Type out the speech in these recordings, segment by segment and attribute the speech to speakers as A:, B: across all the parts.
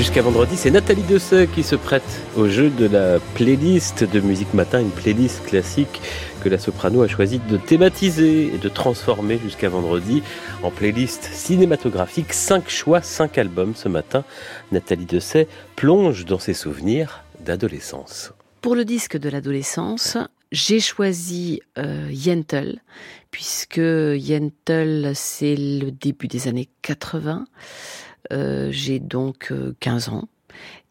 A: Jusqu'à vendredi, c'est Nathalie Dessay qui se prête au jeu de la playlist de Musique Matin, une playlist classique que la soprano a choisi de thématiser et de transformer jusqu'à vendredi en playlist cinématographique. Cinq choix, cinq albums ce matin. Nathalie Dessay plonge dans ses souvenirs d'adolescence.
B: Pour le disque de l'adolescence, j'ai choisi euh, Yentl, puisque Yentl, c'est le début des années 80. Euh, j'ai donc 15 euh, ans.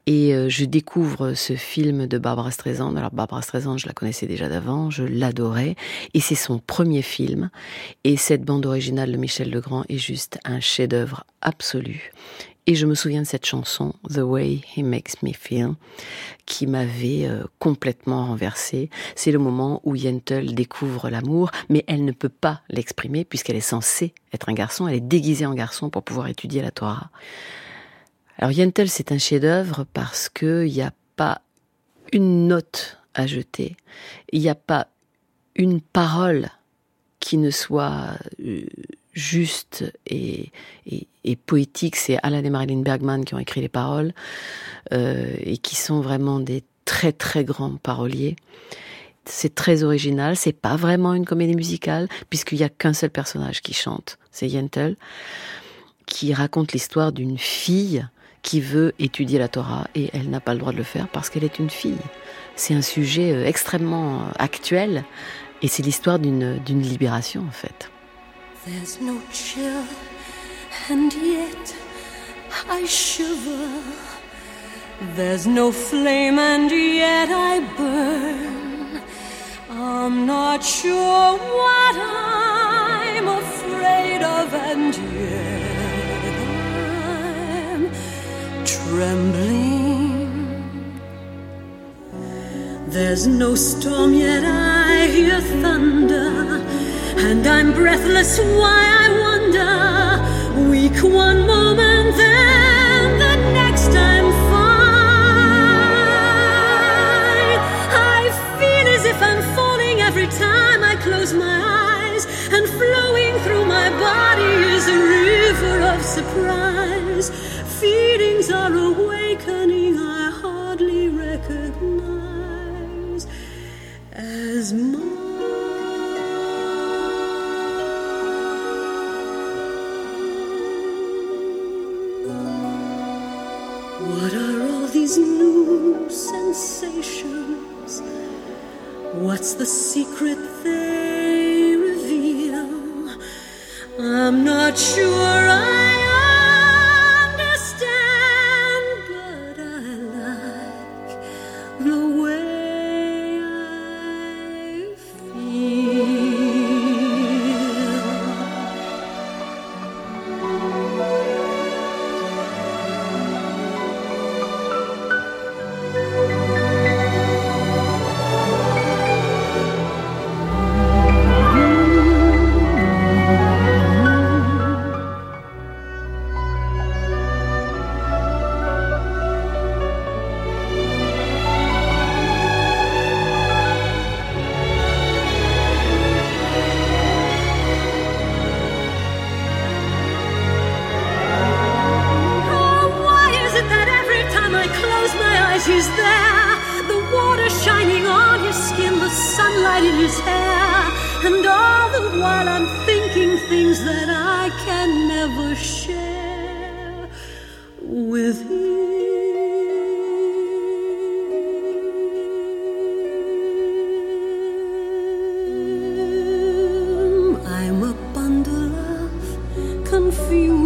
B: Et euh, je découvre ce film de Barbara Streisand. Alors Barbara Streisand, je la connaissais déjà d'avant, je l'adorais. Et c'est son premier film. Et cette bande originale de Michel Legrand est juste un chef-d'œuvre absolu. Et je me souviens de cette chanson, The Way He Makes Me Feel, qui m'avait euh, complètement renversée. C'est le moment où Yentl découvre l'amour, mais elle ne peut pas l'exprimer puisqu'elle est censée être un garçon. Elle est déguisée en garçon pour pouvoir étudier la Torah. Alors Yentl, c'est un chef-d'œuvre parce qu'il n'y a pas une note à jeter. Il n'y a pas une parole qui ne soit euh, juste et, poétique. C'est Alan et Marilyn Bergman qui ont écrit les paroles euh, et qui sont vraiment des très très grands paroliers. C'est très original. C'est pas vraiment une comédie musicale puisqu'il y a qu'un seul personnage qui chante, c'est Yentl, qui raconte l'histoire d'une fille qui veut étudier la Torah et elle n'a pas le droit de le faire parce qu'elle est une fille. C'est un sujet euh, extrêmement actuel et c'est l'histoire d'une libération en fait. There's no chill, and yet I shiver. There's no flame, and yet I burn. I'm not sure what I'm afraid of, and yet I'm trembling. There's no storm, yet I hear thunder. And I'm breathless, why I wonder. Weak one moment, then the next I'm fine. I feel as if I'm falling every time I close my eyes. And flowing through my body is a river of surprise. Feelings are awakening, I hardly recognize as these new sensations? What's the secret they reveal? I'm not sure I his hair. And all the while I'm thinking things that I can never share with him. I'm a bundle of confusion.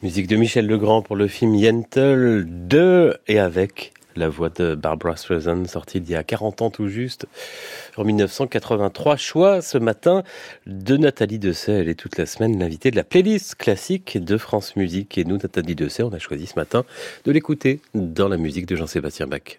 B: Musique de Michel Legrand pour le film Yentl 2 et avec la voix de Barbara Streisand sortie il y a 40 ans tout juste, en 1983. Choix ce matin de Nathalie Dessay. Elle est toute la semaine l'invitée de la playlist classique de France Musique. Et nous, Nathalie Dessay, on a choisi ce matin de l'écouter dans la musique de Jean-Sébastien Bach.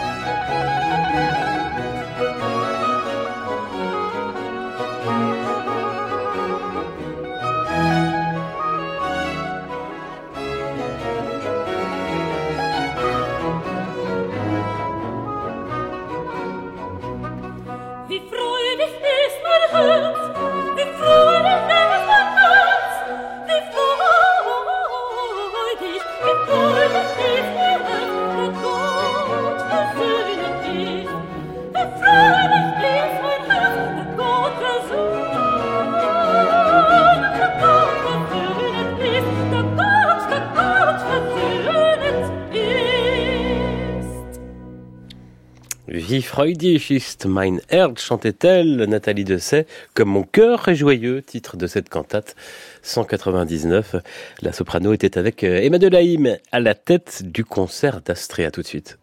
B: Wie freudig ist mein Herz, chantait-elle, Nathalie Dessay, comme mon cœur est joyeux, titre de cette cantate 199. La soprano était avec Emma Delaïm à la tête du concert d'Astrea tout de suite.